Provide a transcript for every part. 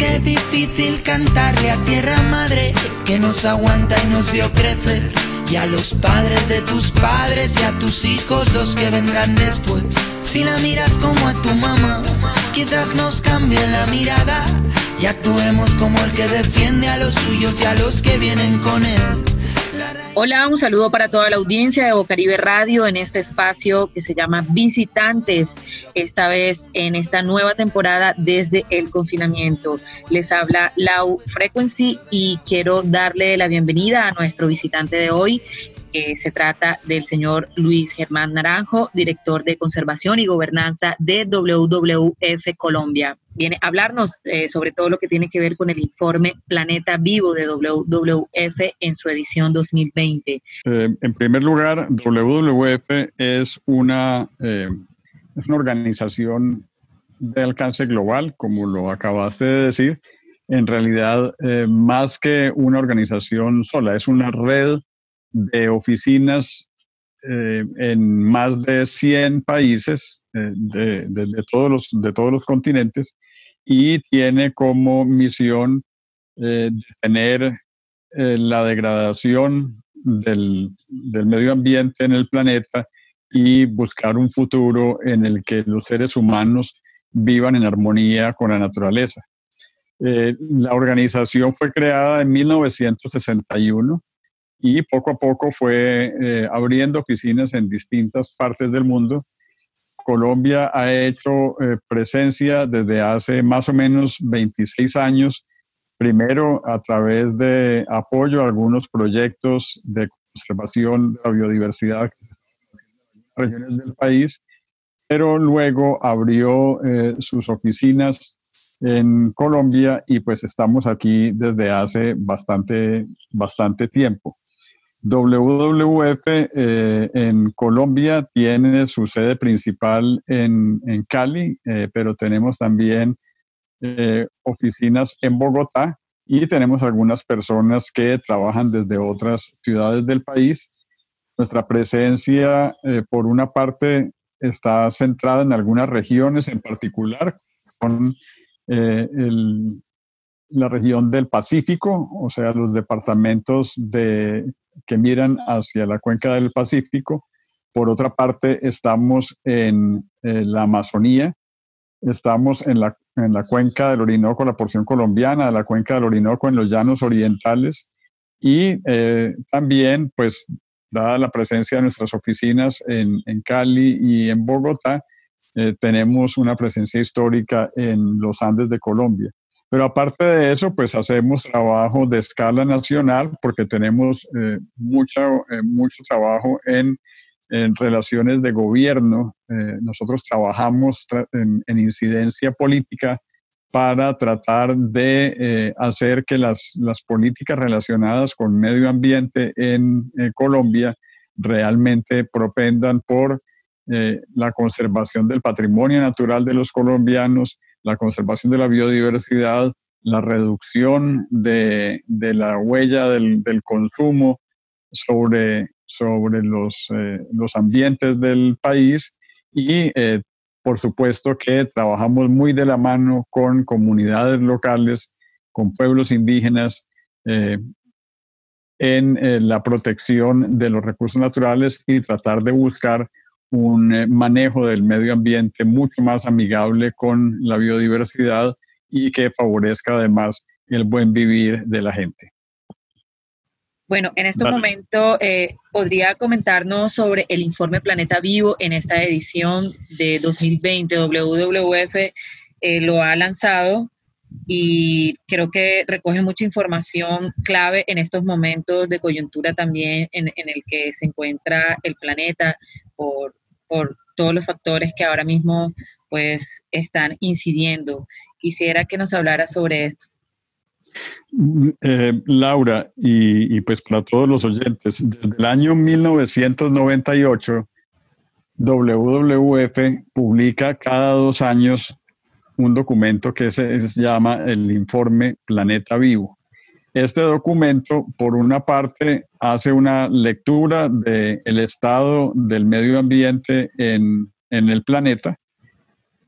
qué difícil cantarle a tierra madre que nos aguanta y nos vio crecer. Y a los padres de tus padres y a tus hijos los que vendrán después. Si la miras como a tu mamá, quizás nos cambie la mirada y actuemos como el que defiende a los suyos y a los que vienen con él. Hola, un saludo para toda la audiencia de Bocaribe Radio en este espacio que se llama Visitantes, esta vez en esta nueva temporada desde el confinamiento. Les habla Lau Frequency y quiero darle la bienvenida a nuestro visitante de hoy, se trata del señor Luis Germán Naranjo, director de conservación y gobernanza de WWF Colombia. Viene a hablarnos eh, sobre todo lo que tiene que ver con el informe Planeta Vivo de WWF en su edición 2020. Eh, en primer lugar, WWF es una, eh, es una organización de alcance global, como lo acabaste de decir. En realidad, más que una organización sola, es una red de oficinas eh, en más de 100 países eh, de, todos los, de todos los continentes y tiene como misión eh, tener la degradación del, del, medio ambiente en el planeta y buscar un futuro en el que los seres humanos vivan en armonía con la naturaleza. la organización fue creada en 1961 y poco a poco fue eh, abriendo oficinas en distintas partes del mundo. Colombia ha hecho eh, presencia desde hace más o menos 26 años, primero a través de apoyo a algunos proyectos de conservación de la biodiversidad en regiones del país, pero luego abrió eh, sus oficinas en Colombia y pues estamos aquí desde hace bastante, bastante tiempo. WWF eh, en Colombia tiene su sede principal en, Cali, eh, pero tenemos también eh, oficinas en Bogotá y tenemos algunas personas que trabajan desde otras ciudades del país. Nuestra presencia, por una parte, está centrada en algunas regiones en particular, con la región del Pacífico, o sea, los departamentos de que miran hacia la cuenca del Pacífico. Por otra parte, estamos en la Amazonía, estamos en la, en la cuenca del Orinoco, la porción colombiana, la cuenca del Orinoco en los llanos orientales y eh, también, pues, dada la presencia de nuestras oficinas en, en Cali y en Bogotá, eh, tenemos una presencia histórica en los Andes de Colombia. Pero aparte de eso, pues hacemos trabajo de escala nacional porque tenemos eh, eh, mucho trabajo en, en, relaciones de gobierno. Eh, nosotros trabajamos en, en, incidencia política para tratar de hacer que las, las, políticas relacionadas con medio ambiente en Colombia realmente propendan por la conservación del patrimonio natural de los colombianos, la conservación de la biodiversidad, la reducción de, la huella del, consumo sobre, sobre los, eh, los, ambientes del país y eh, por supuesto que trabajamos muy de la mano con comunidades locales, con pueblos indígenas, eh, en la protección de los recursos naturales y tratar de buscar un eh, manejo del medio ambiente mucho más amigable con la biodiversidad y que favorezca además el buen vivir de la gente. Bueno, en este momento eh, podría comentarnos sobre el informe Planeta Vivo en esta edición de 2020. WWF eh, lo ha lanzado y creo que recoge mucha información clave en estos momentos de coyuntura también en, en el que se encuentra el planeta por por todos los factores que ahora mismo pues están incidiendo. Quisiera que nos hablara sobre esto. Mm, eh, Laura, y, pues para todos los oyentes, desde el año 1998, WWF publica cada dos años un documento que se llama el informe Planeta Vivo. Este documento, por una parte, hace una lectura del estado del medio ambiente en, el planeta,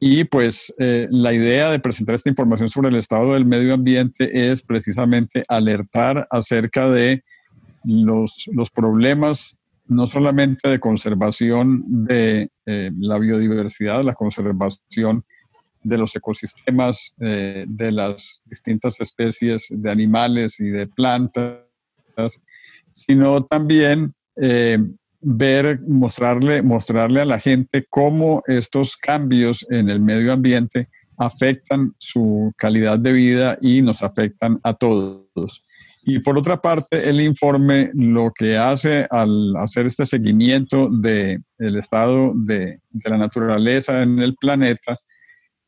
Y pues eh, la idea de presentar esta información sobre el estado del medio ambiente es precisamente alertar acerca de los, los problemas no solamente de conservación de eh, la biodiversidad, la conservación de los ecosistemas, eh, de las distintas especies de animales y de plantas, sino también eh, ver, mostrarle, mostrarle a la gente cómo estos cambios en el medio ambiente afectan su calidad de vida y nos afectan a todos. Y por otra parte, el informe lo que hace al hacer este seguimiento del el estado de, de, la naturaleza en el planeta,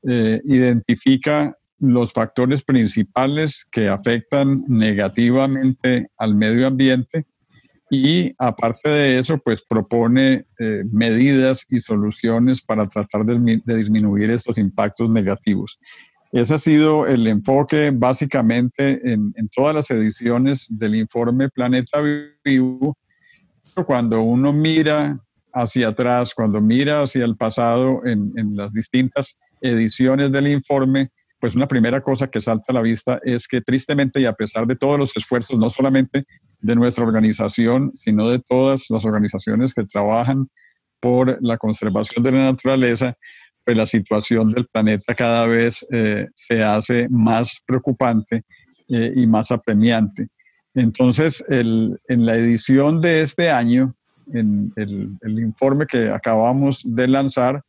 eh, identifica los factores principales que afectan negativamente al medio ambiente y aparte de eso, pues propone eh, medidas y soluciones para tratar de, disminuir estos impactos negativos. Ese ha sido el enfoque básicamente en, todas las ediciones del informe Planeta Vivo. Cuando uno mira hacia atrás, cuando mira hacia el pasado en, las distintas ediciones del informe, pues una primera cosa que salta a la vista es que tristemente y a pesar de todos los esfuerzos, no solamente de nuestra organización, sino de todas las organizaciones que trabajan por la conservación de la naturaleza, pues la situación del planeta cada vez eh, se hace más preocupante eh, y más apremiante. Entonces, en la edición de este año, en el, informe que acabamos de lanzar,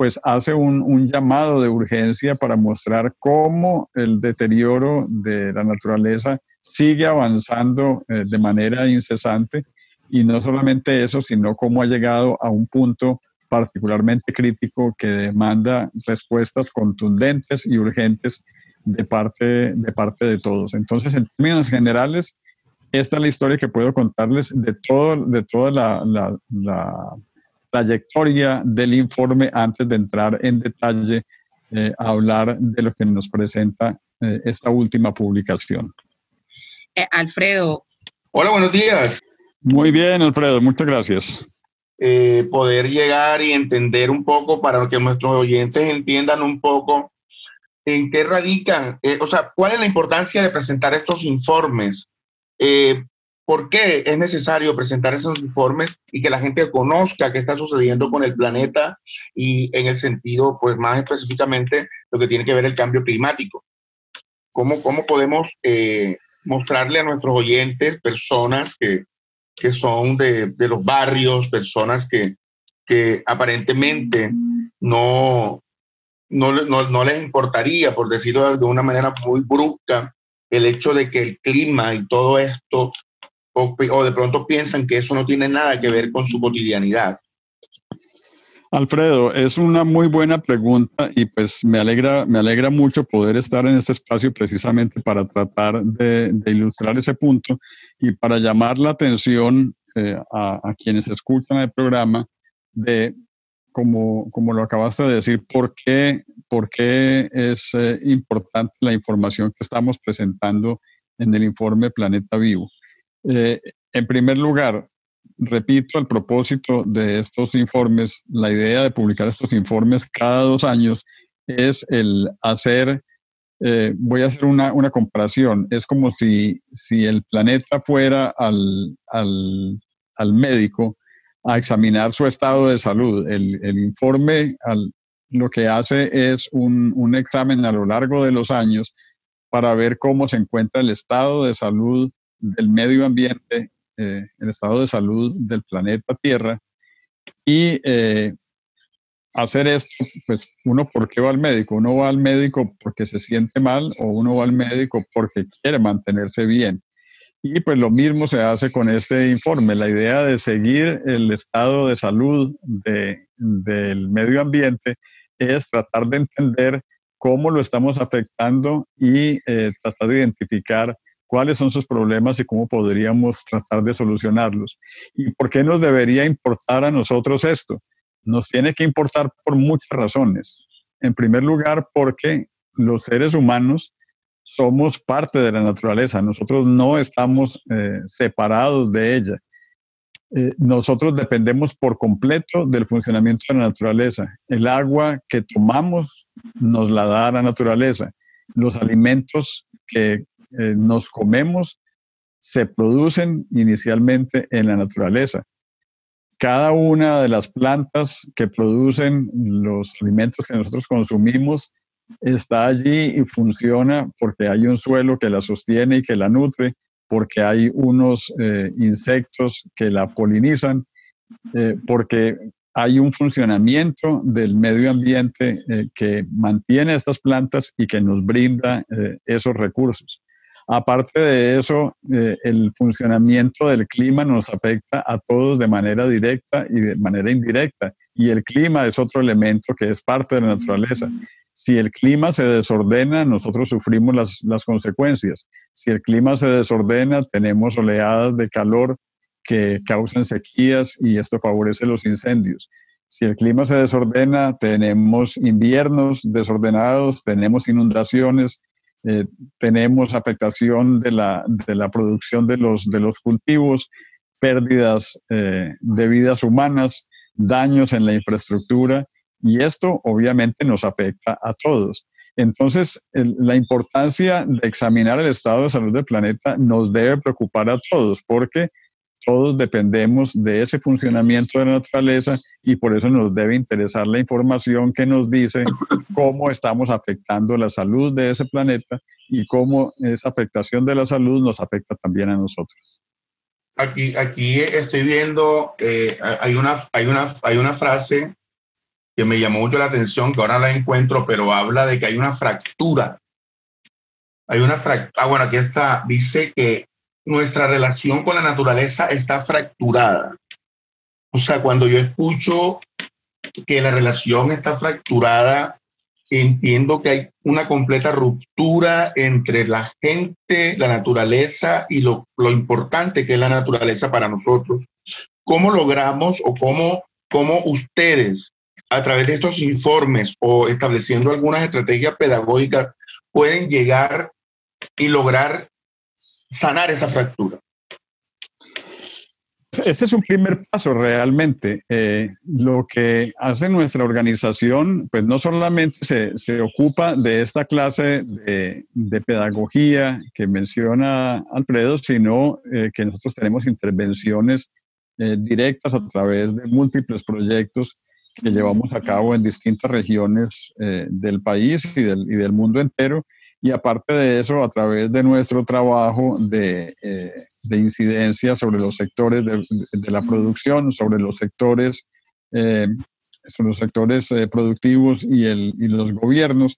pues hace un, llamado de urgencia para mostrar cómo el deterioro de la naturaleza sigue avanzando eh, de manera incesante y no solamente eso, sino cómo ha llegado a un punto particularmente crítico que demanda respuestas contundentes y urgentes de parte de, parte de todos. Entonces, en términos generales, esta es la historia que puedo contarles de, todo, de toda la, la, trayectoria del informe antes de entrar en detalle eh, a hablar de lo que nos presenta eh, esta última publicación. Eh, Alfredo. Hola, buenos días. Muy bien, Alfredo, muchas gracias. Eh, poder llegar y entender un poco para que nuestros oyentes entiendan un poco en qué radican, eh, o sea, cuál es la importancia de presentar estos informes, eh, por qué es necesario presentar esos informes y que la gente conozca qué está sucediendo con el planeta y en el sentido, pues más específicamente, lo que tiene que ver el cambio climático. ¿Cómo, cómo podemos mostrarle a nuestros oyentes, personas que, que son de, de los barrios, personas que, que aparentemente no, no, no, les importaría, por decirlo de una manera muy brusca, el hecho de que el clima y todo esto, o, de pronto piensan que eso no tiene nada que ver con su cotidianidad. Alfredo, es una muy buena pregunta y pues me alegra, me alegra mucho poder estar en este espacio precisamente para tratar de, de ilustrar ese punto y para llamar la atención eh, a, quienes escuchan el programa de, como, como lo acabaste de decir, por qué, por qué es eh, importante la información que estamos presentando en el informe Planeta Vivo. Eh, en primer lugar, repito, el propósito de estos informes, la idea de publicar estos informes cada dos años es el hacer eh, voy a hacer una, una, comparación. Es como si, si el planeta fuera al, al, al, médico a examinar su estado de salud. El, el informe al, lo que hace es un, un, examen a lo largo de los años para ver cómo se encuentra el estado de salud del medio ambiente, eh, el estado de salud del planeta Tierra y eh, hacer esto, pues uno, ¿por qué va al médico? Uno va al médico porque se siente mal o uno va al médico porque quiere mantenerse bien. Y pues lo mismo se hace con este informe. La idea de seguir el estado de salud de, del medio ambiente es tratar de entender cómo lo estamos afectando y eh, tratar de identificar cuáles son sus problemas y cómo podríamos tratar de solucionarlos. ¿Y por qué nos debería importar a nosotros esto? nos tiene que importar por muchas razones. En primer lugar, porque los seres humanos somos parte de la naturaleza, nosotros no estamos eh, separados de ella. eh, nosotros dependemos por completo del funcionamiento de la naturaleza. El agua que tomamos nos la da la naturaleza. Los alimentos que eh, nos comemos se producen inicialmente en la naturaleza. Cada una de las plantas que producen los alimentos que nosotros consumimos está allí y funciona porque hay un suelo que la sostiene y que la nutre, porque hay unos eh, insectos que la polinizan, eh, porque hay un funcionamiento del medio ambiente que mantiene estas plantas y que nos brinda esos recursos. Aparte de eso, el funcionamiento del clima nos afecta a todos de manera directa y de manera indirecta. Y el clima es otro elemento que es parte de la naturaleza. Si el clima se desordena, nosotros sufrimos las, las consecuencias. Si el clima se desordena, tenemos oleadas de calor que causan sequías y esto favorece los incendios. Si el clima se desordena, tenemos inviernos desordenados, tenemos inundaciones, eh, tenemos afectación de la, de la, producción de los, de los cultivos, pérdidas eh, de vidas humanas, daños en la infraestructura y esto obviamente nos afecta a todos. Entonces, la importancia de examinar el estado de salud del planeta nos debe preocupar a todos porque todos dependemos de ese funcionamiento de la naturaleza y por eso nos debe interesar la información que nos dice cómo estamos afectando la salud de ese planeta y cómo esa afectación de la salud nos afecta también a nosotros. Aquí, aquí estoy viendo, eh, hay, una, hay, una, hay una frase que me llamó mucho la atención, que ahora la encuentro, pero habla de que hay una fractura. Hay una fractura, ah, bueno, aquí está, dice que nuestra relación con la naturaleza está fracturada. O sea, cuando yo escucho que la relación está fracturada, entiendo que hay una completa ruptura entre la gente, la naturaleza y lo, lo importante que es la naturaleza para nosotros. ¿Cómo logramos o cómo, cómo ustedes a través de estos informes o estableciendo algunas estrategias pedagógicas, pueden llegar y lograr sanar esa fractura. Este es un primer paso realmente. Eh, lo que hace nuestra organización, pues no solamente se, se ocupa de esta clase de, de, pedagogía que menciona Alfredo, sino eh, que nosotros tenemos intervenciones eh, directas a través de múltiples proyectos que llevamos a cabo en distintas regiones del país y del, y del, mundo entero. Y aparte de eso, a través de nuestro trabajo de, eh, de incidencia sobre los sectores de, de, la producción, sobre los sectores, eh, sobre los sectores eh, productivos y, el, y, los gobiernos,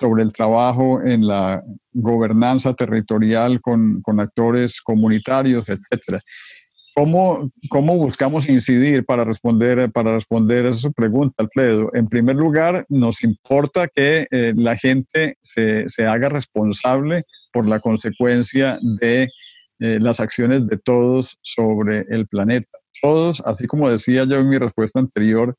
sobre el trabajo en la gobernanza territorial con, con actores comunitarios, etcétera. ¿Cómo, ¿Cómo, buscamos incidir para responder, para responder a esa pregunta, Alfredo? En primer lugar, nos importa que eh, la gente se, se, haga responsable por la consecuencia de eh, las acciones de todos sobre el planeta. Todos, así como decía yo en mi respuesta anterior,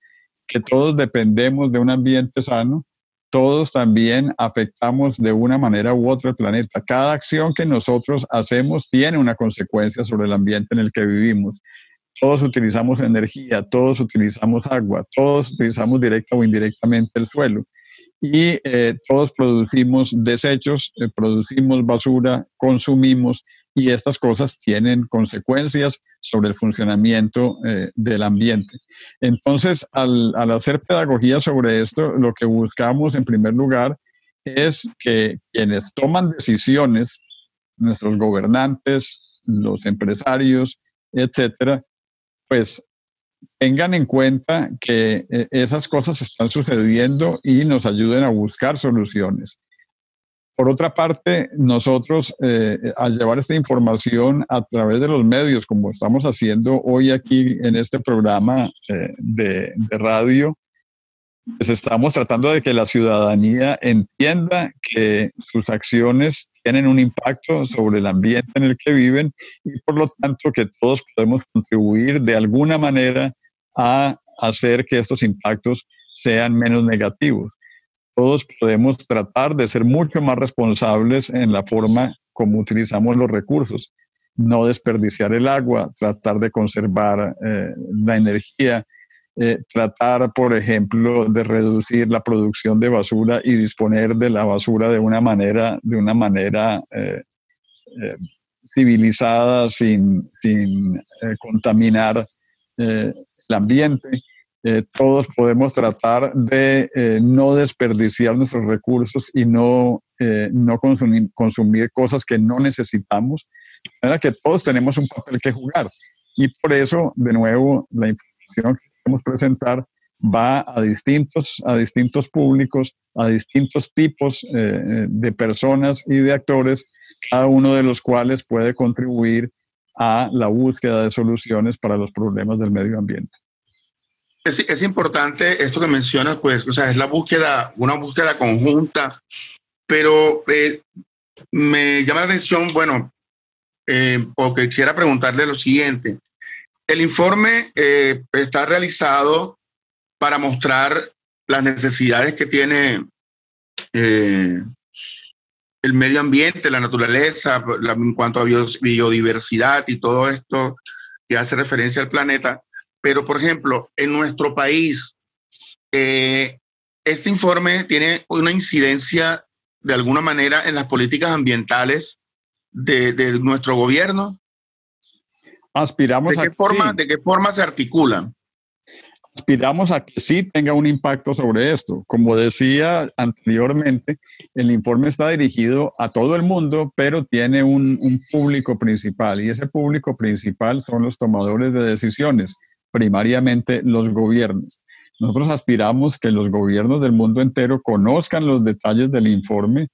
que todos dependemos de un ambiente sano, todos también afectamos de una manera u otra el planeta. Cada acción que nosotros hacemos tiene una consecuencia sobre el ambiente en el que vivimos. Todos utilizamos energía, todos utilizamos agua, todos utilizamos directa o indirectamente el suelo y eh, todos producimos desechos, eh, producimos basura, consumimos y estas cosas tienen consecuencias sobre el funcionamiento eh, del ambiente. Entonces, al, al, hacer pedagogía sobre esto, lo que buscamos en primer lugar es que quienes toman decisiones, nuestros gobernantes, los empresarios, etcétera, pues tengan en cuenta que eh, esas cosas están sucediendo y nos ayuden a buscar soluciones. Por otra parte, nosotros eh, al llevar esta información a través de los medios, como estamos haciendo hoy aquí en este programa eh, de, de, radio, pues estamos tratando de que la ciudadanía entienda que sus acciones tienen un impacto sobre el ambiente en el que viven y por lo tanto que todos podemos contribuir de alguna manera a hacer que estos impactos sean menos negativos todos podemos tratar de ser mucho más responsables en la forma como utilizamos los recursos. no desperdiciar el agua, tratar de conservar eh, la energía, eh, tratar, por ejemplo, de reducir la producción de basura y disponer de la basura de una manera, de una manera eh, civilizada, sin, sin contaminar el ambiente. todos podemos tratar de no desperdiciar nuestros recursos y no, no consumir, consumir cosas que no necesitamos manera que todos tenemos un papel que jugar. Y por eso, de nuevo, la información queremos presentar va a distintos, a distintos públicos, a distintos tipos eh, de personas y de actores, cada uno de los cuales puede contribuir a la búsqueda de soluciones para los problemas del medio ambiente. Es, es, importante esto que mencionas, pues, o sea, es la búsqueda, una búsqueda conjunta, pero eh, me llama la atención, bueno, eh, porque quisiera preguntarle lo siguiente. El informe eh, está realizado para mostrar las necesidades que tiene eh, el medio ambiente, la naturaleza, en cuanto a biodiversidad y todo esto que hace referencia al planeta. Pero, por ejemplo, en nuestro país, este informe tiene una incidencia de alguna manera en las políticas ambientales de, nuestro gobierno? Aspiramos ¿De qué, forma, ¿De qué forma se articula? Aspiramos a que sí tenga un impacto sobre esto. Como decía anteriormente, el informe está dirigido a todo el mundo, pero tiene un, un público principal y ese público principal son los tomadores de decisiones, primariamente los gobiernos. Nosotros aspiramos que los gobiernos del mundo entero conozcan los detalles del informe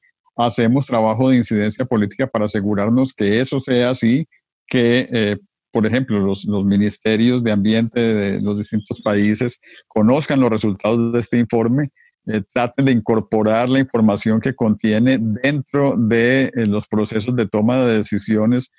hacemos trabajo de incidencia política para asegurarnos que eso sea así, que, eh, por ejemplo, los, ministerios de ambiente de los distintos países conozcan los resultados de este informe, eh, traten de incorporar la información que contiene dentro de eh, los procesos de toma de decisiones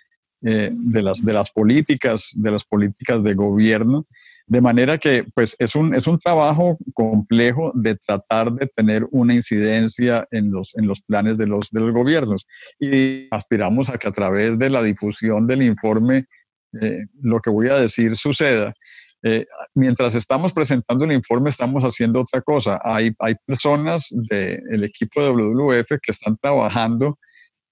de, las, de las políticas, de las políticas de gobierno de manera que pues, es, un, es un trabajo complejo de tratar de tener una incidencia en los, en los planes de los, de los gobiernos. Y aspiramos a que a través de la difusión del informe, eh, lo que voy a decir suceda. Eh, mientras estamos presentando el informe, estamos haciendo otra cosa. Hay, hay personas del equipo de WWF que están trabajando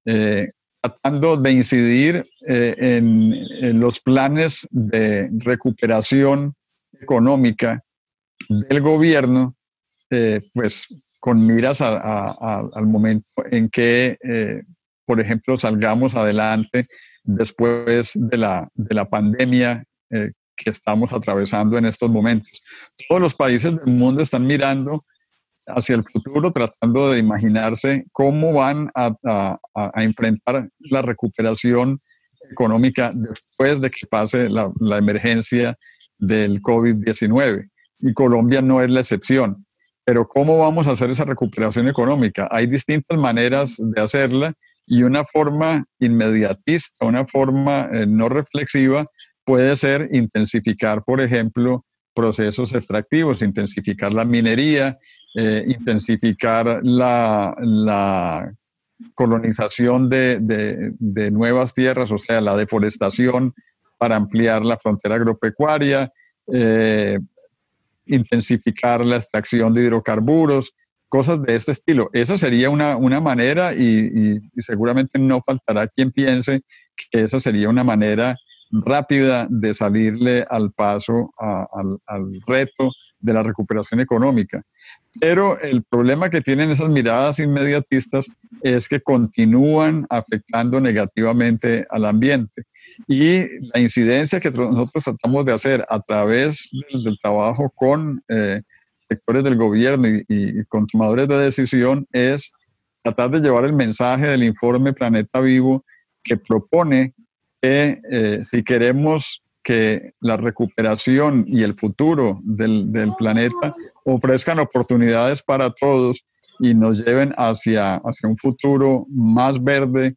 eh, tratando de incidir en, los planes de recuperación económica del gobierno, pues con miras al momento en que, por ejemplo, salgamos adelante después de la, de la pandemia eh, que estamos atravesando en estos momentos. Todos los países del mundo están mirando hacia el futuro, tratando de imaginarse cómo van a, a, enfrentar la recuperación económica después de que pase la, la emergencia del COVID-19 y Colombia no es la excepción. Pero ¿cómo vamos a hacer esa recuperación económica? Hay distintas maneras de hacerla y una forma inmediatista, una forma eh, no reflexiva puede ser intensificar, por ejemplo, procesos extractivos, intensificar la minería, eh, intensificar la, colonización de, nuevas tierras, o sea, la deforestación para ampliar la frontera agropecuaria, eh, intensificar la extracción de hidrocarburos, cosas de este estilo. Esa sería una, una manera y, seguramente no faltará quien piense que esa sería una manera rápida de salirle al paso al, al reto de la recuperación económica. Pero el problema que tienen esas miradas inmediatistas es que continúan afectando negativamente al ambiente. Y la incidencia que nosotros tratamos de hacer a través del, trabajo con eh, sectores del gobierno y, con tomadores de decisión es tratar de llevar el mensaje del informe Planeta Vivo que propone que eh, si queremos que la recuperación y el futuro del, del, planeta ofrezcan oportunidades para todos y nos lleven hacia, hacia un futuro más verde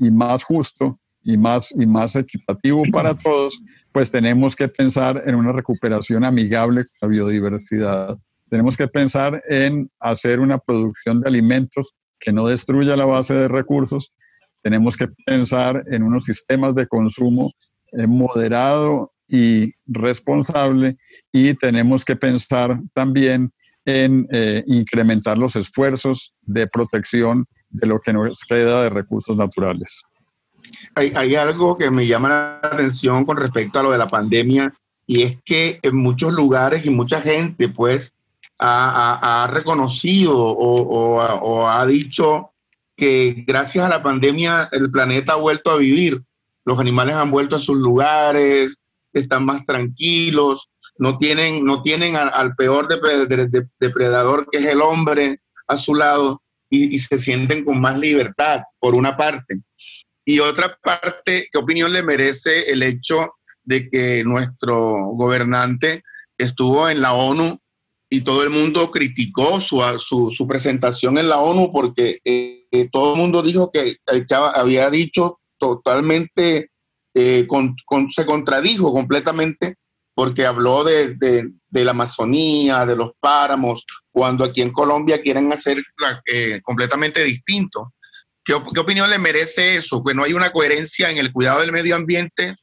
y más justo y más, y más equitativo para todos, pues tenemos que pensar en una recuperación amigable con la biodiversidad. Tenemos que pensar en hacer una producción de alimentos que no destruya la base de recursos, tenemos que pensar en unos sistemas de consumo eh, moderado y responsable y tenemos que pensar también en eh, incrementar los esfuerzos de protección de lo que nos queda de recursos naturales. Hay, hay, algo que me llama la atención con respecto a lo de la pandemia y es que en muchos lugares y mucha gente pues ha, reconocido o, ha dicho que gracias a la pandemia el planeta ha vuelto a vivir. Los animales han vuelto a sus lugares, están más tranquilos, no tienen, no tienen al, peor depredador que es el hombre a su lado y, se sienten con más libertad, por una parte. Y otra parte, ¿qué opinión le merece el hecho de que nuestro gobernante estuvo en la ONU y todo el mundo criticó su, su, presentación en la ONU porque eh, eh, todo el mundo dijo que había dicho totalmente, eh, se contradijo completamente porque habló de, de, la Amazonía, de los páramos, cuando aquí en Colombia quieren hacer completamente distinto. ¿Qué, ¿Qué, opinión le merece eso? Que no hay una coherencia en el cuidado del medio ambiente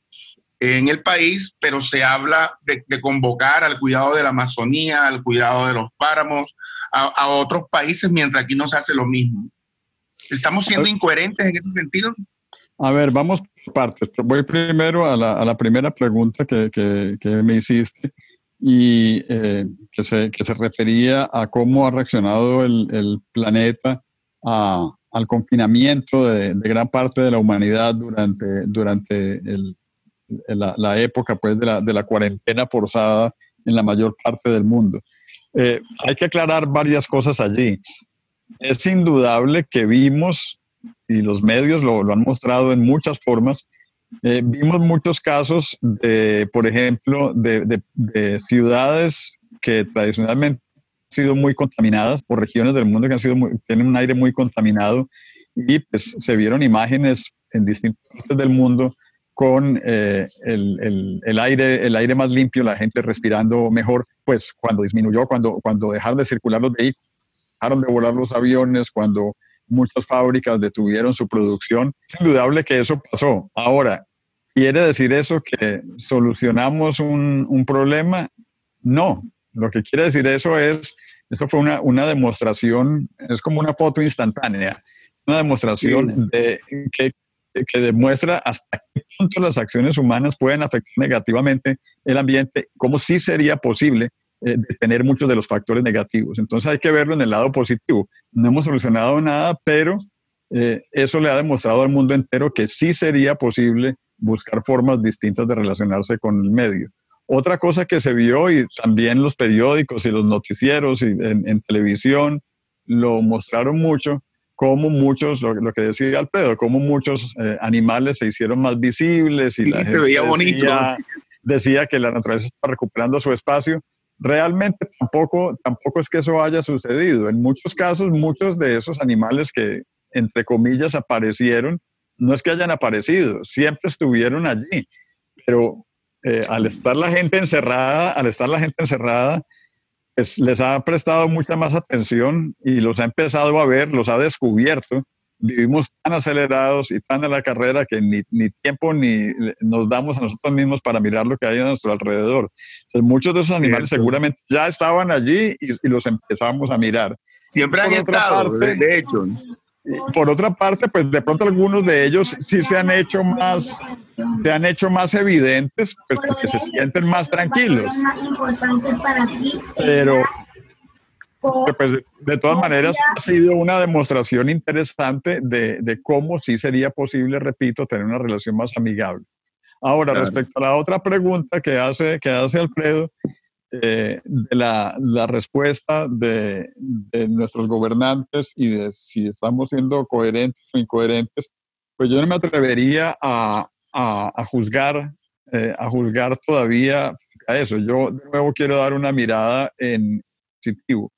en el país, pero se habla de, convocar al cuidado de la Amazonía, al cuidado de los páramos, a, otros países, mientras aquí no se hace lo mismo. ¿Estamos siendo incoherentes en ese sentido? A ver, vamos por partes. Voy primero a la, a la primera pregunta que, que, que, me hiciste y eh, que, se, que se refería a cómo ha reaccionado el, el planeta a, al confinamiento de, de, gran parte de la humanidad durante, durante el, la, época pues, de, la, de la cuarentena forzada en la mayor parte del mundo. Eh, hay que aclarar varias cosas allí. Es indudable que vimos, y los medios lo, lo han mostrado en muchas formas, eh, vimos muchos casos de, por ejemplo, de, de, ciudades que tradicionalmente han sido muy contaminadas por regiones del mundo que han sido tienen un aire muy contaminado y pues se vieron imágenes en distintas partes del mundo con eh, el, el, aire, el aire más limpio, la gente respirando mejor, pues cuando disminuyó, cuando, cuando dejaron de circular los vehículos, dejaron de volar los aviones, cuando muchas fábricas detuvieron su producción. Es indudable que eso pasó. Ahora, ¿quiere decir eso que solucionamos un, un problema? No. Lo que quiere decir eso es, esto fue una, una demostración, es como una foto instantánea, una demostración de que que demuestra hasta qué punto las acciones humanas pueden afectar negativamente el ambiente, cómo sí sería posible eh, detener muchos de los factores negativos. Entonces hay que verlo en el lado positivo. No hemos solucionado nada, pero eh, eso le ha demostrado al mundo entero que sí sería posible buscar formas distintas de relacionarse con el medio. Otra cosa que se vio y también los periódicos y los noticieros y en, en televisión lo mostraron mucho, como muchos, lo, que decía Alfredo, como muchos eh, animales se hicieron más visibles y, la se veía bonito. Decía, que la naturaleza está recuperando su espacio. Realmente tampoco, tampoco es que eso haya sucedido. En muchos casos, muchos de esos animales que, entre comillas, aparecieron, no es que hayan aparecido, siempre estuvieron allí. Pero eh, al estar la gente encerrada, al estar la gente encerrada, pues, les ha prestado mucha más atención y los ha empezado a ver, los ha descubierto. Vivimos tan acelerados y tan a la carrera que ni, ni tiempo ni nos damos a nosotros mismos para mirar lo que hay a nuestro alrededor. Entonces, muchos de esos animales seguramente ya estaban allí y, los empezamos a mirar. Siempre han estado, de hecho por otra parte, pues de pronto algunos de ellos sí se han hecho más, se han hecho más evidentes, pues porque se sienten más tranquilos. Pero, pues, de todas maneras ha sido una demostración interesante de, de, cómo sí sería posible, repito, tener una relación más amigable. Ahora, respecto a la otra pregunta que hace, que hace Alfredo, eh, de la, la respuesta de, de, nuestros gobernantes y de si estamos siendo coherentes o incoherentes, pues yo no me atrevería a, a, a juzgar, eh, a juzgar todavía a eso. Yo de nuevo quiero dar una mirada en positivo.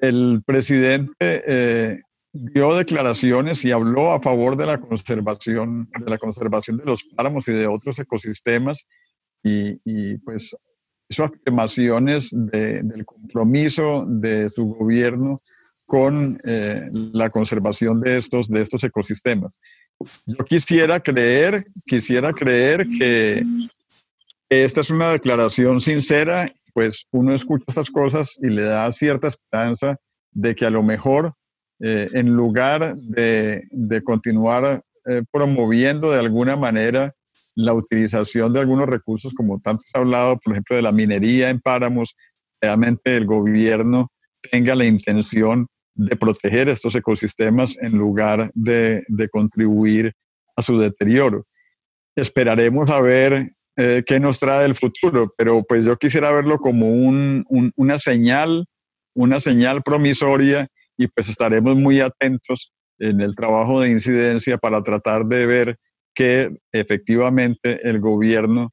El presidente eh, dio declaraciones y habló a favor de la conservación, de la conservación de los páramos y de otros ecosistemas y, y pues hizo afirmaciones de, del compromiso de su gobierno con eh, la conservación de estos, de estos ecosistemas. Yo quisiera creer, quisiera creer que esta es una declaración sincera, pues uno escucha estas cosas y le da cierta esperanza de que a lo mejor eh, en lugar de, de continuar eh, promoviendo de alguna manera la utilización de algunos recursos, como tanto se ha hablado, por ejemplo, de la minería en páramos, realmente el gobierno tenga la intención de proteger estos ecosistemas en lugar de, de contribuir a su deterioro. Esperaremos a ver eh, qué nos trae el futuro, pero pues yo quisiera verlo como un, una señal, una señal promisoria y pues estaremos muy atentos en el trabajo de incidencia para tratar de ver que efectivamente el gobierno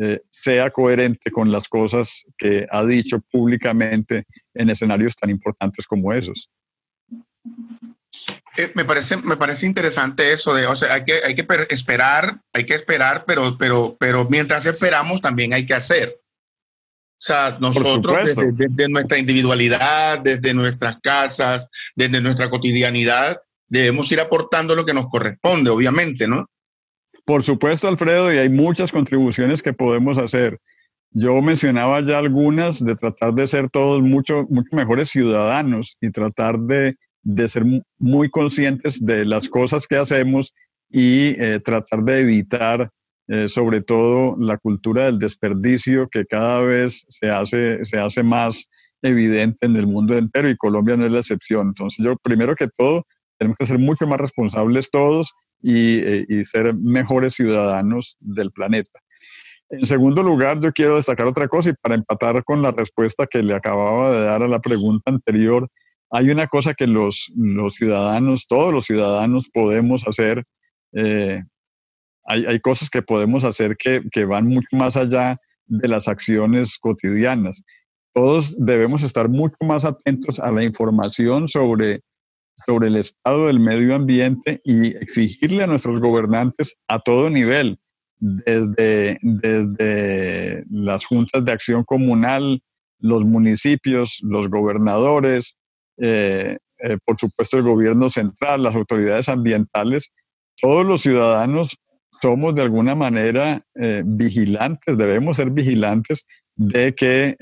eh, sea coherente con las cosas que ha dicho públicamente en escenarios tan importantes como esos. Eh, me, parece, me parece interesante eso de, o sea, hay que, hay que esperar, hay que esperar, pero, pero, pero mientras esperamos también hay que hacer. O sea, nosotros desde, nuestra individualidad, desde nuestras casas, desde nuestra cotidianidad, debemos ir aportando lo que nos corresponde, obviamente, ¿no? Por supuesto, Alfredo, y hay muchas contribuciones que podemos hacer. Yo mencionaba ya algunas de tratar de ser todos mucho, mucho mejores ciudadanos y tratar de de ser muy conscientes de las cosas que hacemos y eh, tratar de evitar eh, sobre todo la cultura del desperdicio que cada vez se hace, se hace más evidente en el mundo entero y Colombia no es la excepción. Entonces yo primero que todo tenemos que ser mucho más responsables todos y, eh, y ser mejores ciudadanos del planeta. En segundo lugar, yo quiero destacar otra cosa y para empatar con la respuesta que le acababa de dar a la pregunta anterior, hay una cosa que los, ciudadanos, todos los ciudadanos podemos hacer, eh, hay, cosas que podemos hacer que, van mucho más allá de las acciones cotidianas. Todos debemos estar mucho más atentos a la información sobre, sobre el estado del medio ambiente y exigirle a nuestros gobernantes a todo nivel, desde, desde las juntas de acción comunal, los municipios, los gobernadores, eh, eh, por supuesto el gobierno central, las autoridades ambientales, todos los ciudadanos somos de alguna manera eh, vigilantes, debemos ser vigilantes de que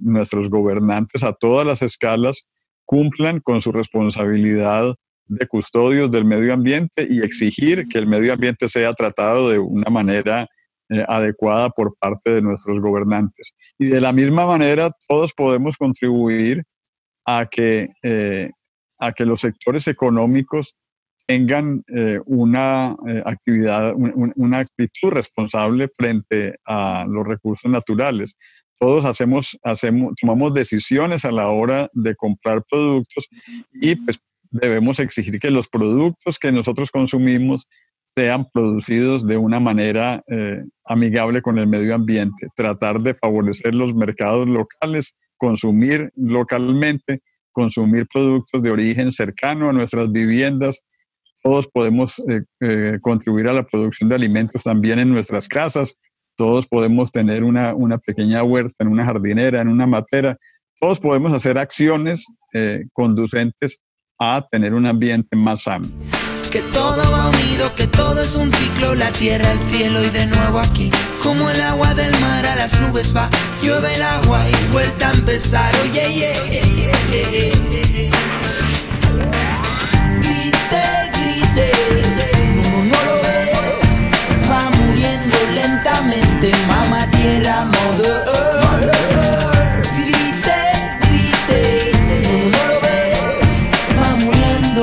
nuestros gobernantes a todas las escalas cumplan con su responsabilidad de custodios del medio ambiente y exigir que el medio ambiente sea tratado de una manera adecuada por parte de nuestros gobernantes. Y de la misma manera, todos podemos contribuir a que, eh, a que los sectores económicos tengan eh, una eh, actividad, una actitud responsable frente a los recursos naturales. Todos hacemos, hacemos, tomamos decisiones a la hora de comprar productos y pues debemos exigir que los productos que nosotros consumimos sean producidos de una manera amigable con el medio ambiente, tratar de favorecer los mercados locales consumir localmente, consumir productos de origen cercano a nuestras viviendas. Todos podemos eh, eh, contribuir a la producción de alimentos también en nuestras casas. Todos podemos tener una, una pequeña huerta, en una jardinera, en una matera. Todos podemos hacer acciones eh, conducentes a tener un ambiente más sano que todo va unido, que todo es un ciclo, la tierra, el cielo y de nuevo aquí. Como el agua del mar a las nubes va, llueve el agua y vuelta a empezar. Oye, oh, yeah, yeah, Grite,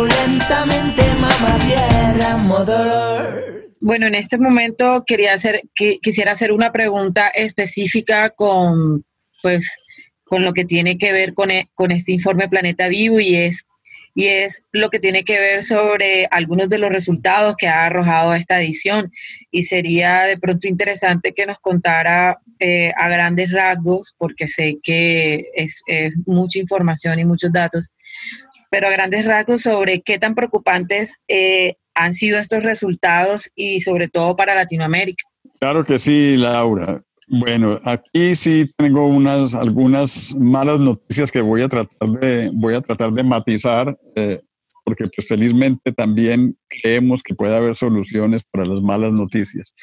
lentamente, mamá tierra, mother. Bueno, en este momento quería hacer, quisiera hacer una pregunta específica con, pues, con lo que tiene que ver con, e, con este informe Planeta Vivo y es, y es lo que tiene que ver sobre algunos de los resultados que ha arrojado esta edición. Y sería de pronto interesante que nos contara eh, a grandes rasgos, porque sé que es, mucha información y muchos datos, pero a grandes rasgos sobre qué tan preocupantes eh, han sido estos resultados y sobre todo para Latinoamérica. Claro que sí, Laura. Bueno, aquí sí tengo unas algunas malas noticias que voy a tratar de voy a tratar de matizar, eh, porque pues, felizmente también creemos que puede haber soluciones para las malas noticias.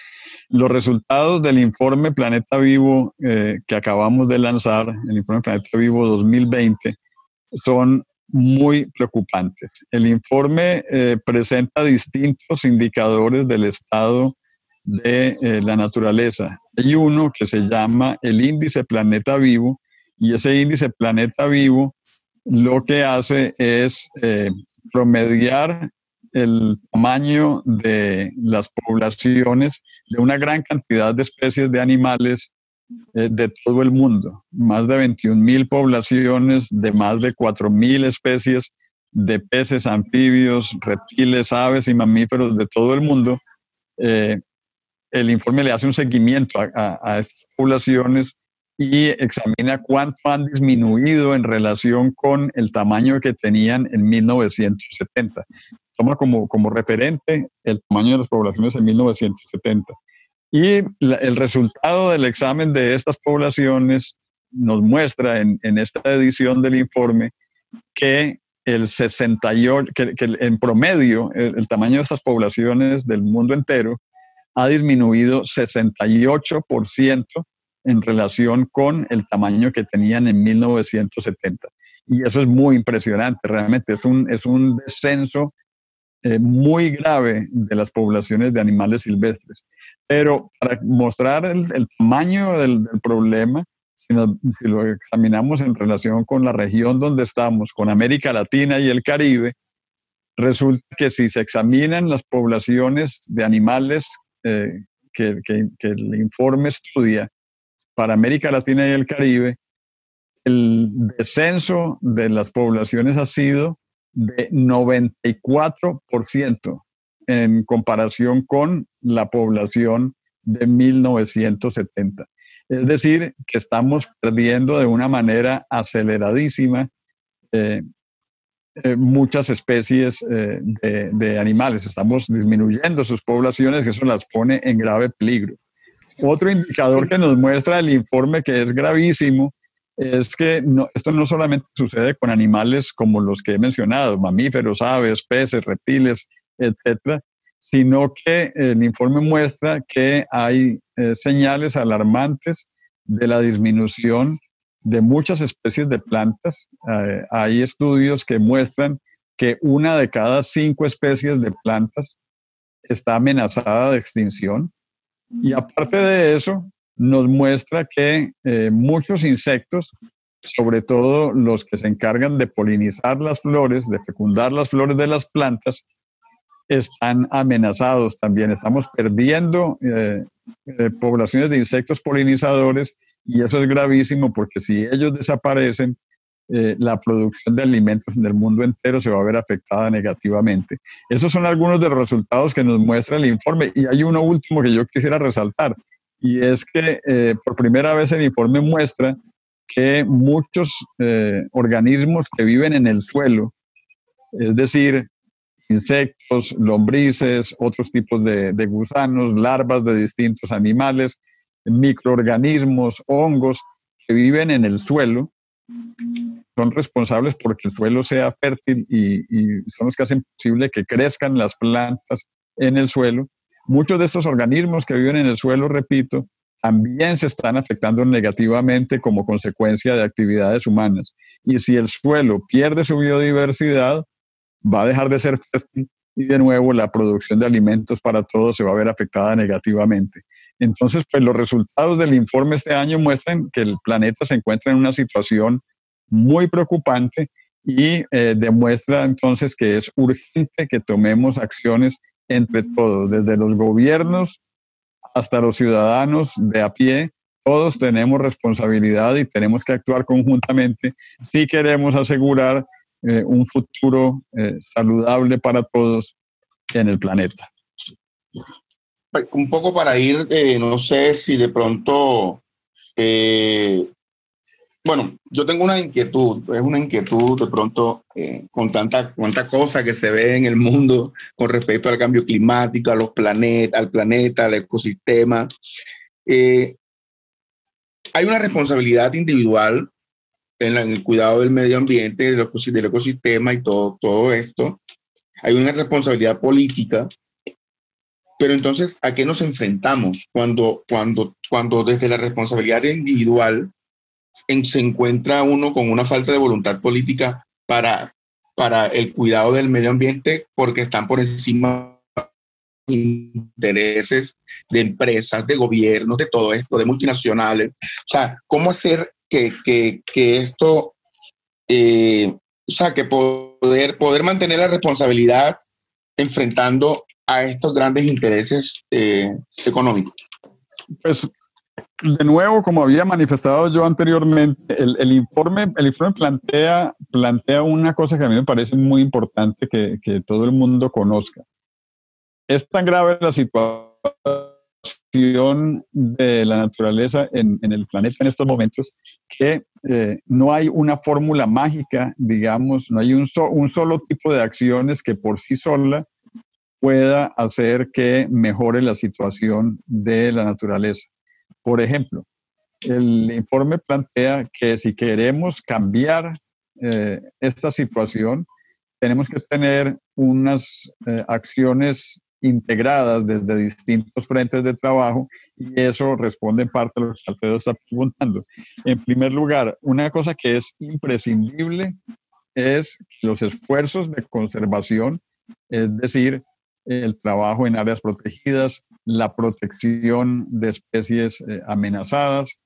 Los resultados del informe Planeta Vivo eh, que acabamos de lanzar, el informe Planeta Vivo 2020, son muy preocupantes. El informe eh, presenta distintos indicadores del estado de eh, la naturaleza. Hay uno que se llama el índice Planeta Vivo y ese índice Planeta Vivo lo que hace es eh, promediar el tamaño de las poblaciones de una gran cantidad de especies de animales eh, de todo el mundo. Más de 21 mil poblaciones de más de 4 mil especies de peces, anfibios, reptiles, aves y mamíferos de todo el mundo el informe le hace un seguimiento a, estas poblaciones y examina cuánto han disminuido en relación con el tamaño que tenían en 1970. Toma como, como referente el tamaño de las poblaciones en 1970. Y el resultado del examen de estas poblaciones nos muestra en, esta edición del informe que el 68, que, en promedio el, tamaño de estas poblaciones del mundo entero ha disminuido 68% en relación con el tamaño que tenían en 1970. Y eso es muy impresionante, realmente es un, es un descenso eh, muy grave de las poblaciones de animales silvestres. Pero para mostrar el, tamaño del, problema, si, si, lo examinamos en relación con la región donde estamos, con América Latina y el Caribe, resulta que si se examinan las poblaciones de animales eh, que, el informe estudia para América Latina y el Caribe, el descenso de las poblaciones ha sido de 94% en comparación con la población de 1970. Es decir, que estamos perdiendo de una manera aceleradísima eh, eh, muchas especies eh, de, animales. Estamos disminuyendo sus poblaciones y eso las pone en grave peligro. Otro indicador que nos muestra el informe que es gravísimo es que esto no solamente sucede con animales como los que he mencionado, mamíferos, aves, peces, reptiles, etcétera, sino que el informe muestra que hay eh, señales alarmantes de la disminución de muchas especies de plantas. Eh, hay estudios que muestran que una de cada cinco especies de plantas está amenazada de extinción. Y aparte de eso, nos muestra que eh, muchos insectos, sobre todo los que se encargan de polinizar las flores, de fecundar las flores de las plantas, están amenazados también. Estamos perdiendo eh, eh, poblaciones de insectos polinizadores y eso es gravísimo porque si ellos desaparecen, eh, la producción de alimentos en el mundo entero se va a ver afectada negativamente. Estos son algunos de los resultados que nos muestra el informe y hay uno último que yo quisiera resaltar y es que por primera vez el informe muestra que muchos organismos que viven en el suelo, es decir, insectos, lombrices, otros tipos de, gusanos, larvas de distintos animales, microorganismos, hongos que viven en el suelo, son responsables porque el suelo sea fértil y, son los que hacen posible que crezcan las plantas en el suelo. Muchos de estos organismos que viven en el suelo, repito, también se están afectando negativamente como consecuencia de actividades humanas. Y si el suelo pierde su biodiversidad, va a dejar de ser y de nuevo la producción de alimentos para todos se va a ver afectada negativamente. Entonces, pues los resultados del informe este año muestran que el planeta se encuentra en una situación muy preocupante y eh, demuestra entonces que es urgente que tomemos acciones entre todos, desde los gobiernos hasta los ciudadanos de a pie. Todos tenemos responsabilidad y tenemos que actuar conjuntamente si queremos asegurar eh, un futuro eh, saludable para todos en el planeta. Un poco para ir, eh, no sé si de pronto, bueno, yo tengo una inquietud, es una inquietud de pronto con tanta, tanta cosa que se ve en el mundo con respecto al cambio climático, a los planetas, al planeta, al ecosistema. hay una responsabilidad individual en, el cuidado del medio ambiente, del, ecosistema y todo, todo esto. Hay una responsabilidad política pero entonces, ¿a qué nos enfrentamos cuando, cuando, cuando desde la responsabilidad individual se encuentra uno con una falta de voluntad política para, para el cuidado del medio ambiente porque están por encima intereses de empresas, de gobiernos, de todo esto, de multinacionales? O sea, ¿cómo hacer que, que, que esto, eh, o sea, que poder, poder mantener la responsabilidad enfrentando a estos grandes intereses eh, económicos? Pues de nuevo, como había manifestado yo anteriormente, el, informe, el informe plantea, plantea una cosa que a mí me parece muy importante que, que todo el mundo conozca. Es tan grave la situación de la naturaleza en, el planeta en estos momentos que eh, no hay una fórmula mágica, digamos, no hay un, un solo tipo de acciones que por sí sola pueda hacer que mejore la situación de la naturaleza. Por ejemplo, el informe plantea que si queremos cambiar eh, esta situación, tenemos que tener unas eh, acciones integradas desde distintos frentes de trabajo y eso responde en parte a lo que Alfredo está preguntando. En primer lugar, una cosa que es imprescindible es los esfuerzos de conservación, es decir, el trabajo en áreas protegidas, la protección de especies eh, amenazadas,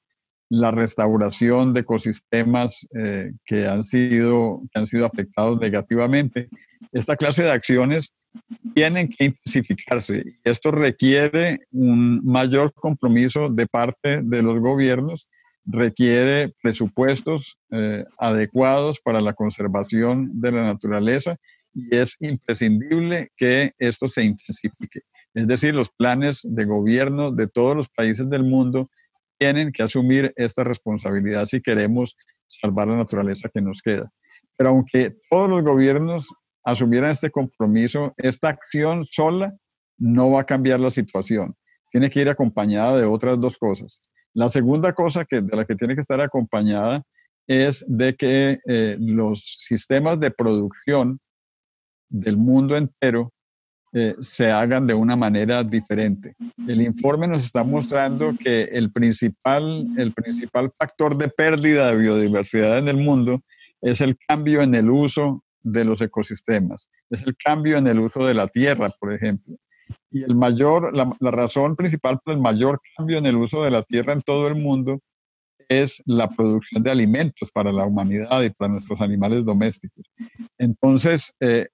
la restauración de ecosistemas eh, que, han sido, que han sido afectados negativamente. Esta clase de acciones tienen que intensificarse esto requiere un mayor compromiso de parte de los gobiernos, requiere presupuestos eh, adecuados para la conservación de la naturaleza y es imprescindible que esto se intensifique. Es decir, los planes de gobierno de todos los países del mundo tienen que asumir esta responsabilidad si queremos salvar la naturaleza que nos queda. Pero aunque todos los gobiernos asumieran este compromiso, esta acción sola no va a cambiar la situación. Tiene que ir acompañada de otras dos cosas. La segunda cosa que, de la que tiene que estar acompañada es de que eh, los sistemas de producción del mundo entero eh, se hagan de una manera diferente. El informe nos está mostrando que el principal, el principal factor de pérdida de biodiversidad en el mundo es el cambio en el uso de los ecosistemas, es el cambio en el uso de la tierra, por ejemplo. Y el mayor, la, razón principal por el mayor cambio en el uso de la tierra en todo el mundo es la producción de alimentos para la humanidad y para nuestros animales domésticos. Entonces, eh,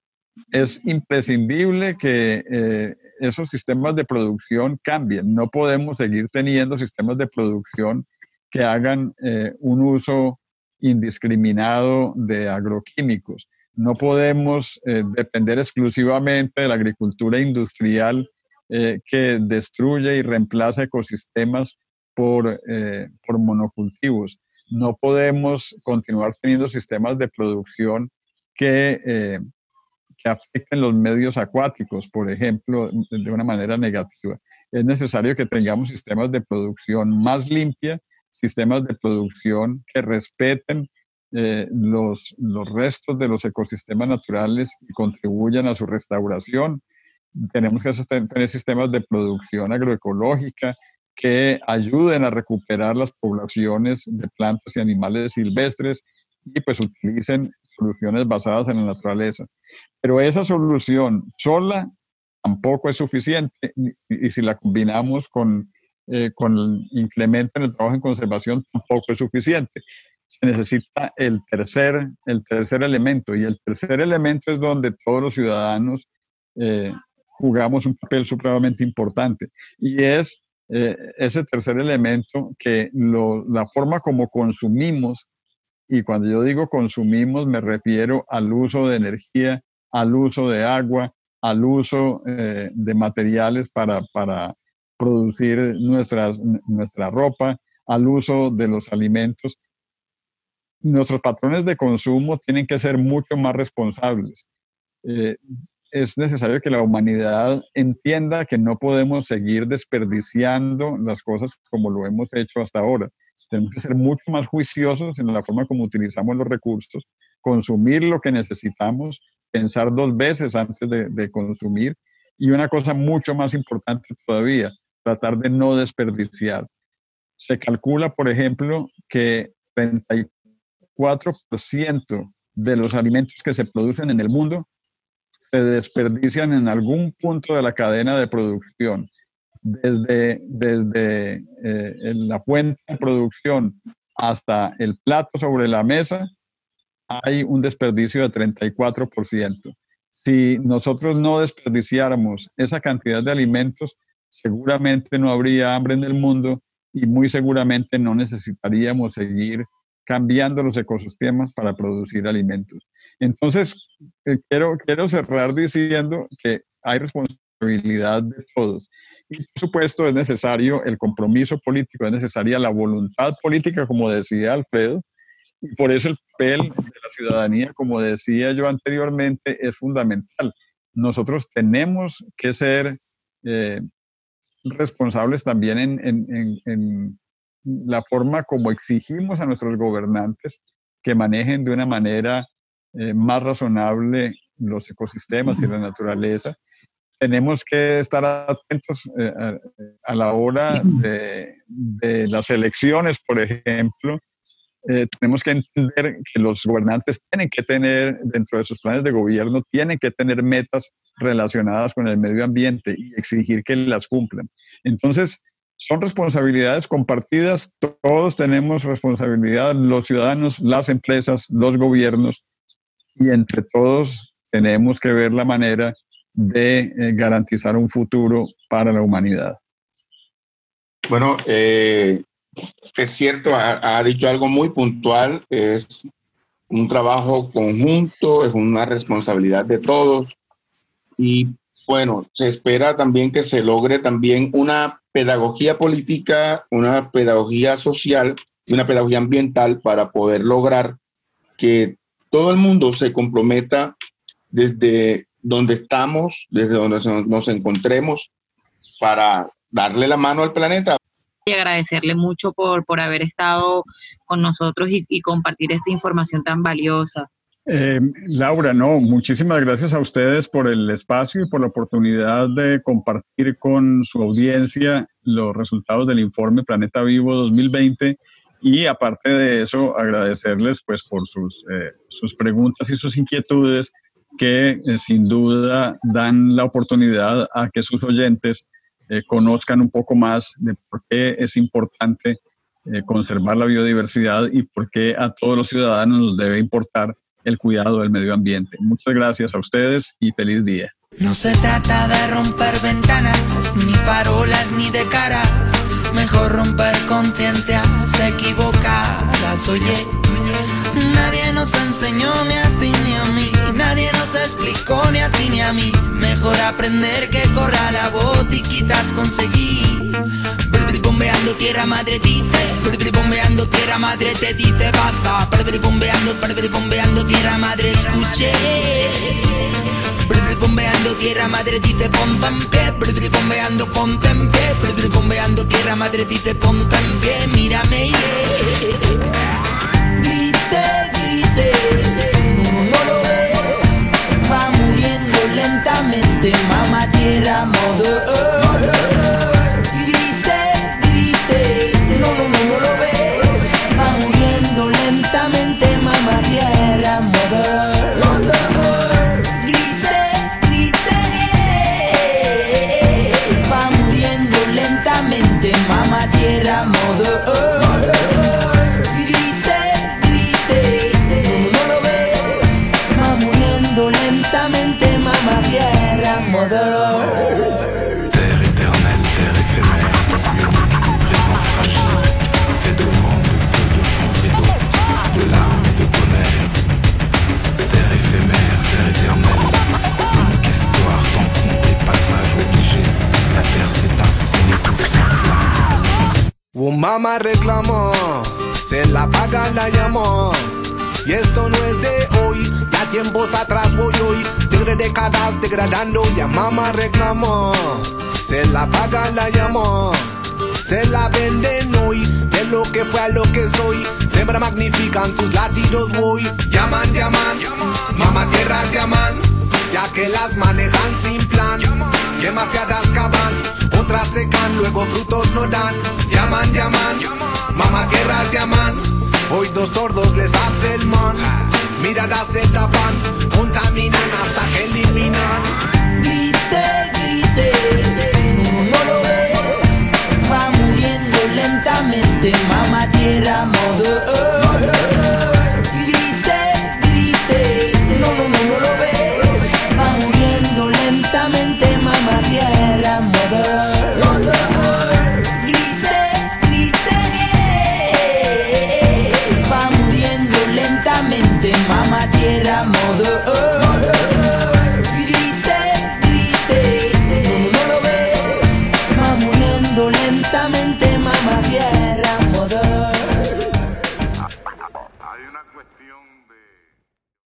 es imprescindible que eh, esos sistemas de producción cambien. No podemos seguir teniendo sistemas de producción que hagan eh, un uso indiscriminado de agroquímicos. No podemos eh, depender exclusivamente de la agricultura industrial que destruye y reemplaza ecosistemas por, por monocultivos. No podemos continuar teniendo sistemas de producción que afecten los medios acuáticos, por ejemplo, de una manera negativa. Es necesario que tengamos sistemas de producción más limpia, sistemas de producción que respeten eh, los, los restos de los ecosistemas naturales y contribuyan a su restauración. Tenemos que tener sistemas de producción agroecológica que ayuden a recuperar las poblaciones de plantas y animales silvestres y pues utilicen soluciones basadas en la naturaleza. Pero esa solución sola tampoco es suficiente y, si la combinamos con, eh, con el incremento en el trabajo en conservación tampoco es suficiente. Se necesita el tercer, el tercer elemento y el tercer elemento es donde todos los ciudadanos eh, jugamos un papel supremamente importante y es eh, ese tercer elemento que lo, la forma como consumimos y cuando yo digo consumimos, me refiero al uso de energía, al uso de agua, al uso eh, de materiales para, para producir nuestras, nuestra ropa, al uso de los alimentos. Nuestros patrones de consumo tienen que ser mucho más responsables. Eh, es necesario que la humanidad entienda que no podemos seguir desperdiciando las cosas como lo hemos hecho hasta ahora tenemos que ser mucho más juiciosos en la forma como utilizamos los recursos, consumir lo que necesitamos, pensar dos veces antes de, de consumir y una cosa mucho más importante todavía, tratar de no desperdiciar. Se calcula, por ejemplo, que 34% de los alimentos que se producen en el mundo se desperdician en algún punto de la cadena de producción, desde, desde eh, la fuente de producción hasta el plato sobre la mesa, hay un desperdicio de 34%. Si nosotros no desperdiciáramos esa cantidad de alimentos, seguramente no habría hambre en el mundo y muy seguramente no necesitaríamos seguir cambiando los ecosistemas para producir alimentos. Entonces, eh, quiero, quiero cerrar diciendo que hay responsabilidad de todos. Y por supuesto es necesario el compromiso político, es necesaria la voluntad política, como decía Alfredo, y por eso el papel de la ciudadanía, como decía yo anteriormente, es fundamental. Nosotros tenemos que ser eh, responsables también en, la forma como exigimos a nuestros gobernantes que manejen de una manera eh, más razonable los ecosistemas y la naturaleza. Tenemos que estar atentos eh, a, la hora de, las elecciones, por ejemplo. Eh, tenemos que entender que los gobernantes tienen que tener, dentro de sus planes de gobierno, tienen que tener metas relacionadas con el medio ambiente y exigir que las cumplan. Entonces, son responsabilidades compartidas, todos tenemos responsabilidad, los ciudadanos, las empresas, los gobiernos, y entre todos tenemos que ver la manera de eh, garantizar un futuro para la humanidad. Bueno, eh, es cierto, ha, dicho algo muy puntual, es un trabajo conjunto, es una responsabilidad de todos. Y bueno, se espera también que se logre también una pedagogía política, una pedagogía social y una pedagogía ambiental para poder lograr que todo el mundo se comprometa desde donde estamos, desde donde nos encontremos, para darle la mano al planeta. Y agradecerle mucho por, por haber estado con nosotros y compartir esta información tan valiosa. Eh, Laura, no, muchísimas gracias a ustedes por el espacio y por la oportunidad de compartir con su audiencia los resultados del informe Planeta Vivo 2020 y aparte de eso agradecerles pues por sus, eh, sus preguntas y sus inquietudes que eh, sin duda dan la oportunidad a que sus oyentes conozcan un poco más de por qué es importante conservar la biodiversidad y por qué a todos los ciudadanos nos debe importar el cuidado del medio ambiente. Muchas gracias a ustedes y feliz día. No se trata de romper ventanas, ni farolas, ni de cara. Mejor romper conciencias equivocadas, oye. Nadie nos enseñó ni a ti ni a mí, nadie nos explicó ni a ti ni a mí. Mejor aprender que corra la voz y quizás conseguir bombeando tierra madre dice, bombeando tierra madre te dice basta, bombeando, bombeando tierra madre escuche. Bombeando tierra madre dice ponte en pie, bombeando ponte en pie, bombeando tierra madre dice ponte en pie, mírame Grite, grite, no lo ves, va muriendo lentamente, mamá tierra modo. Mamá reclamó, se la paga la llamó. Y esto no es de hoy, ya tiempos atrás voy hoy, de décadas degradando, ya mamá reclamó, se la paga la llamó. se la venden hoy. De lo que fue a lo que soy, siempre magnifican sus latidos voy. Llaman, llaman, mamá tierra llaman, ya que las manejan sin plan. Demasiadas caban, otras secan, luego frutos no dan. Llaman, llaman, mamá guerras llaman. Hoy dos sordos les hace el man. Miradas se tapan, contaminan hasta que eliminan. Grite, grite, no, no lo ves. Va muriendo lentamente, mamá tierra, modo.